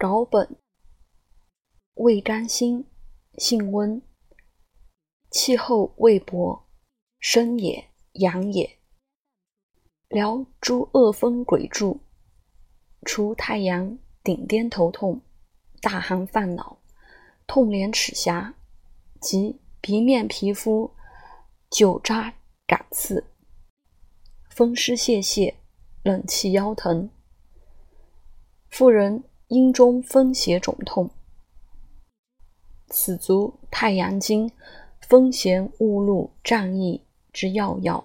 稿本：味甘辛，性温，气候未薄，生也，阳也。疗诸恶风鬼柱，除太阳顶颠头痛，大寒犯脑，痛连齿颊，及鼻面皮肤久扎感刺，风湿泄泻，冷气腰疼。妇人。阴中风邪肿痛，此足太阳经风邪误入战役之要药。